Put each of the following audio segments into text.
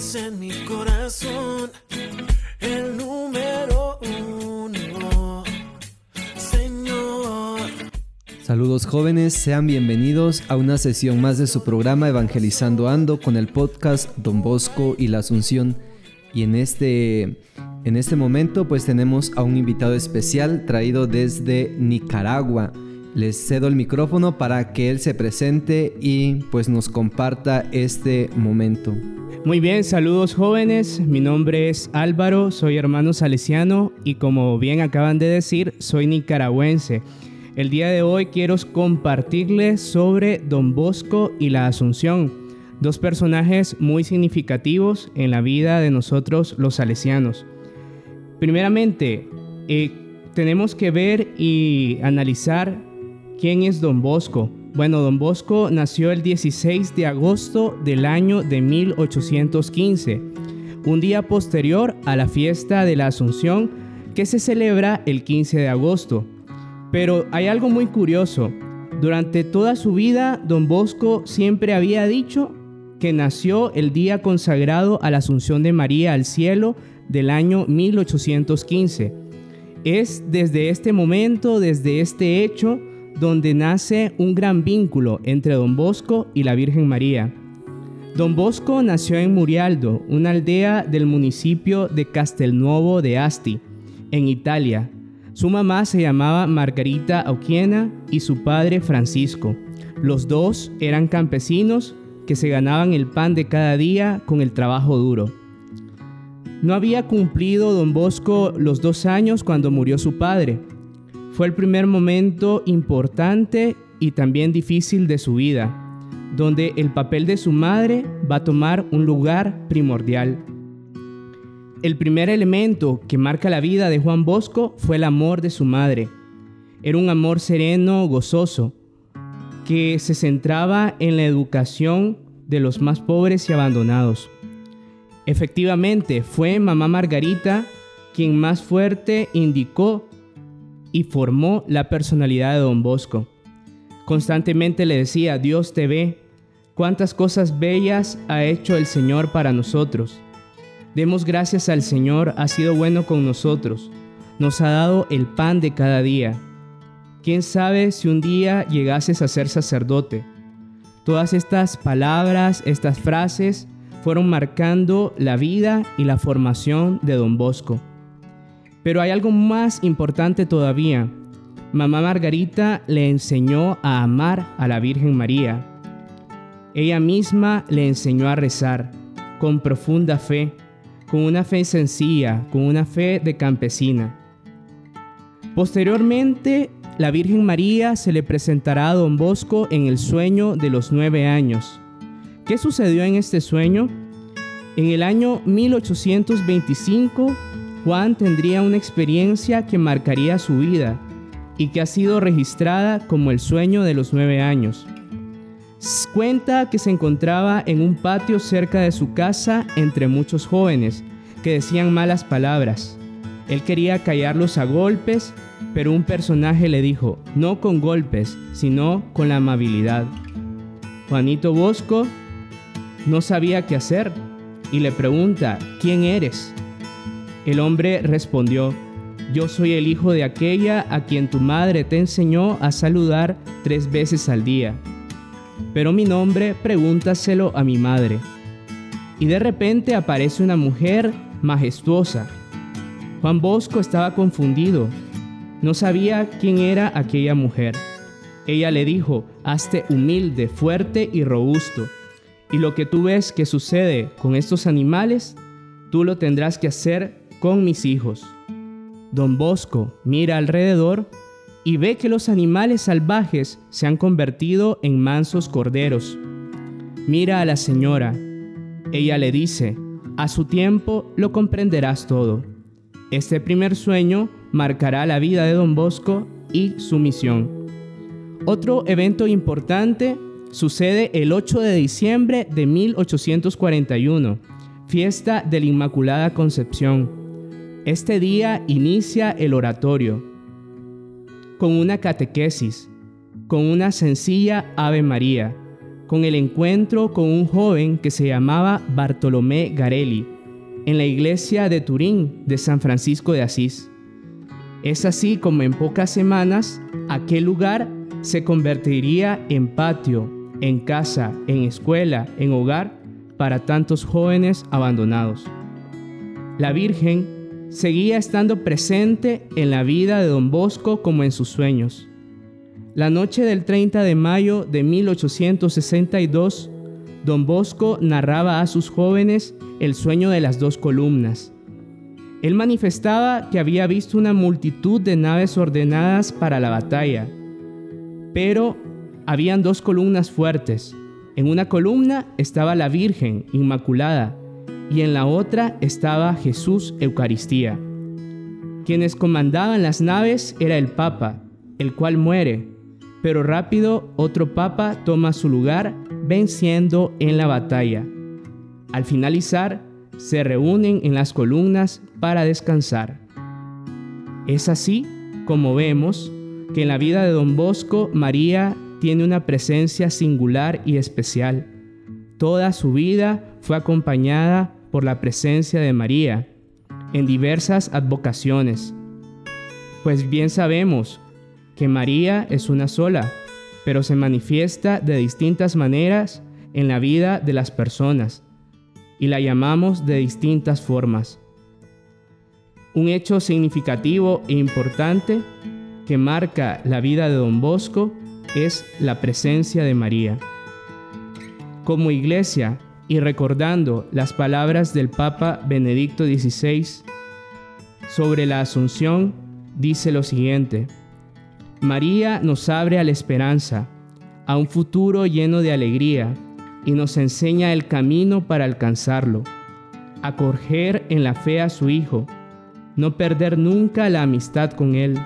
en mi corazón el número uno, Señor. Saludos jóvenes, sean bienvenidos a una sesión más de su programa Evangelizando Ando con el podcast Don Bosco y la Asunción. Y en este, en este momento pues tenemos a un invitado especial traído desde Nicaragua. Les cedo el micrófono para que él se presente y pues nos comparta este momento. Muy bien, saludos jóvenes. Mi nombre es Álvaro, soy hermano salesiano y como bien acaban de decir, soy nicaragüense. El día de hoy quiero compartirles sobre Don Bosco y la Asunción, dos personajes muy significativos en la vida de nosotros los salesianos. Primeramente, eh, tenemos que ver y analizar ¿Quién es Don Bosco? Bueno, Don Bosco nació el 16 de agosto del año de 1815, un día posterior a la fiesta de la Asunción que se celebra el 15 de agosto. Pero hay algo muy curioso. Durante toda su vida, Don Bosco siempre había dicho que nació el día consagrado a la Asunción de María al cielo del año 1815. Es desde este momento, desde este hecho, donde nace un gran vínculo entre Don Bosco y la Virgen María. Don Bosco nació en Murialdo, una aldea del municipio de Castelnuovo de Asti, en Italia. Su mamá se llamaba Margarita Auquiena y su padre Francisco. Los dos eran campesinos que se ganaban el pan de cada día con el trabajo duro. No había cumplido don Bosco los dos años cuando murió su padre, fue el primer momento importante y también difícil de su vida, donde el papel de su madre va a tomar un lugar primordial. El primer elemento que marca la vida de Juan Bosco fue el amor de su madre. Era un amor sereno, gozoso, que se centraba en la educación de los más pobres y abandonados. Efectivamente, fue mamá Margarita quien más fuerte indicó y formó la personalidad de don Bosco. Constantemente le decía, Dios te ve, cuántas cosas bellas ha hecho el Señor para nosotros. Demos gracias al Señor, ha sido bueno con nosotros, nos ha dado el pan de cada día. ¿Quién sabe si un día llegases a ser sacerdote? Todas estas palabras, estas frases, fueron marcando la vida y la formación de don Bosco. Pero hay algo más importante todavía. Mamá Margarita le enseñó a amar a la Virgen María. Ella misma le enseñó a rezar con profunda fe, con una fe sencilla, con una fe de campesina. Posteriormente, la Virgen María se le presentará a don Bosco en el sueño de los nueve años. ¿Qué sucedió en este sueño? En el año 1825, Juan tendría una experiencia que marcaría su vida y que ha sido registrada como el sueño de los nueve años. Cuenta que se encontraba en un patio cerca de su casa entre muchos jóvenes que decían malas palabras. Él quería callarlos a golpes, pero un personaje le dijo, no con golpes, sino con la amabilidad. Juanito Bosco no sabía qué hacer y le pregunta, ¿quién eres? El hombre respondió, yo soy el hijo de aquella a quien tu madre te enseñó a saludar tres veces al día. Pero mi nombre pregúntaselo a mi madre. Y de repente aparece una mujer majestuosa. Juan Bosco estaba confundido. No sabía quién era aquella mujer. Ella le dijo, hazte humilde, fuerte y robusto. Y lo que tú ves que sucede con estos animales, tú lo tendrás que hacer con mis hijos. Don Bosco mira alrededor y ve que los animales salvajes se han convertido en mansos corderos. Mira a la señora. Ella le dice, a su tiempo lo comprenderás todo. Este primer sueño marcará la vida de don Bosco y su misión. Otro evento importante sucede el 8 de diciembre de 1841, fiesta de la Inmaculada Concepción. Este día inicia el oratorio con una catequesis, con una sencilla Ave María, con el encuentro con un joven que se llamaba Bartolomé Garelli en la iglesia de Turín de San Francisco de Asís. Es así como en pocas semanas aquel lugar se convertiría en patio, en casa, en escuela, en hogar para tantos jóvenes abandonados. La Virgen seguía estando presente en la vida de don Bosco como en sus sueños. La noche del 30 de mayo de 1862, don Bosco narraba a sus jóvenes el sueño de las dos columnas. Él manifestaba que había visto una multitud de naves ordenadas para la batalla, pero habían dos columnas fuertes. En una columna estaba la Virgen Inmaculada y en la otra estaba Jesús Eucaristía. Quienes comandaban las naves era el Papa, el cual muere, pero rápido otro Papa toma su lugar venciendo en la batalla. Al finalizar, se reúnen en las columnas para descansar. Es así como vemos que en la vida de don Bosco, María tiene una presencia singular y especial. Toda su vida fue acompañada por la presencia de María en diversas advocaciones. Pues bien sabemos que María es una sola, pero se manifiesta de distintas maneras en la vida de las personas y la llamamos de distintas formas. Un hecho significativo e importante que marca la vida de don Bosco es la presencia de María. Como iglesia y recordando las palabras del Papa Benedicto XVI sobre la Asunción, dice lo siguiente, María nos abre a la esperanza, a un futuro lleno de alegría y nos enseña el camino para alcanzarlo, acoger en la fe a su Hijo, no perder nunca la amistad con Él,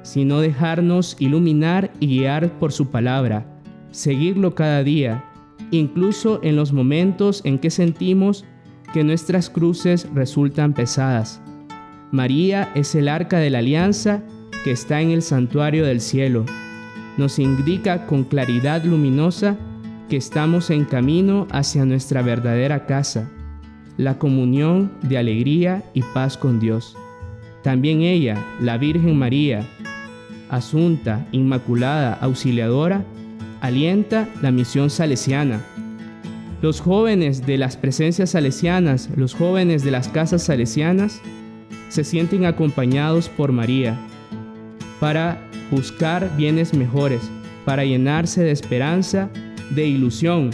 sino dejarnos iluminar y guiar por su palabra, seguirlo cada día, incluso en los momentos en que sentimos que nuestras cruces resultan pesadas. María es el arca de la alianza que está en el santuario del cielo. Nos indica con claridad luminosa que estamos en camino hacia nuestra verdadera casa, la comunión de alegría y paz con Dios. También ella, la Virgen María, Asunta, Inmaculada, Auxiliadora, alienta la misión salesiana. Los jóvenes de las presencias salesianas, los jóvenes de las casas salesianas, se sienten acompañados por María para buscar bienes mejores, para llenarse de esperanza, de ilusión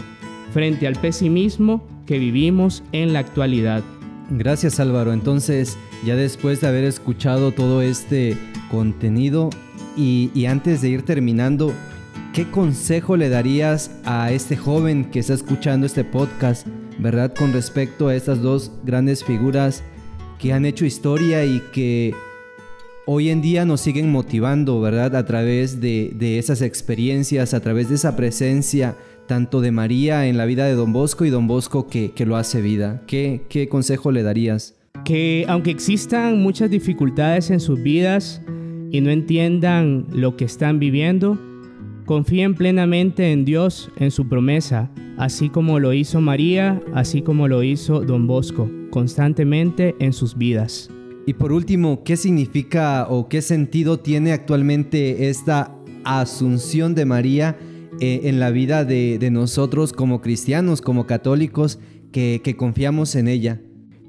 frente al pesimismo que vivimos en la actualidad. Gracias Álvaro. Entonces, ya después de haber escuchado todo este contenido, y, antes de ir terminando, ¿qué consejo le darías a este joven que está escuchando este podcast, verdad, con respecto a estas dos grandes figuras que han hecho historia y que hoy en día nos siguen motivando, verdad, a través de, esas experiencias, a través de esa presencia tanto de María en la vida de Don Bosco y Don Bosco que, lo hace vida? ¿Qué, ¿Qué consejo le darías? Que aunque existan muchas dificultades en sus vidas, y no entiendan lo que están viviendo, confíen plenamente en Dios, en su promesa, así como lo hizo María, así como lo hizo Don Bosco, constantemente en sus vidas. Y por último, ¿qué significa o qué sentido tiene actualmente esta asunción de María eh, en la vida de, nosotros como cristianos, como católicos, que, que confiamos en ella?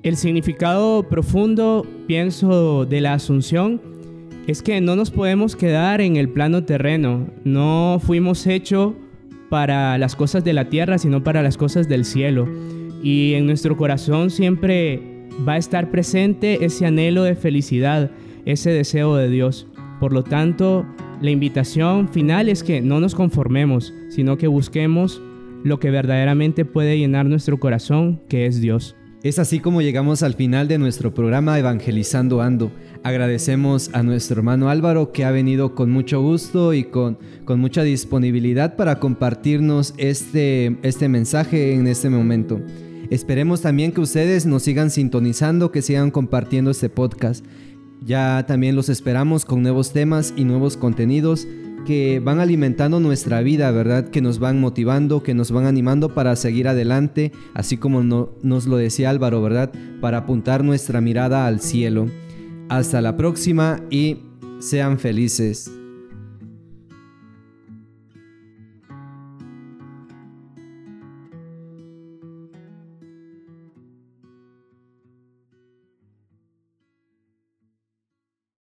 El significado profundo, pienso, de la asunción es que no nos podemos quedar en el plano terreno. No fuimos hechos para las cosas de la tierra, sino para las cosas del cielo. Y en nuestro corazón siempre va a estar presente ese anhelo de felicidad, ese deseo de Dios. Por lo tanto, la invitación final es que no nos conformemos, sino que busquemos lo que verdaderamente puede llenar nuestro corazón, que es Dios. Es así como llegamos al final de nuestro programa Evangelizando Ando. Agradecemos a nuestro hermano Álvaro que ha venido con mucho gusto y con, con mucha disponibilidad para compartirnos este, este mensaje en este momento. Esperemos también que ustedes nos sigan sintonizando, que sigan compartiendo este podcast. Ya también los esperamos con nuevos temas y nuevos contenidos que van alimentando nuestra vida, ¿verdad? Que nos van motivando, que nos van animando para seguir adelante, así como nos lo decía Álvaro, ¿verdad? Para apuntar nuestra mirada al cielo. Hasta la próxima y sean felices.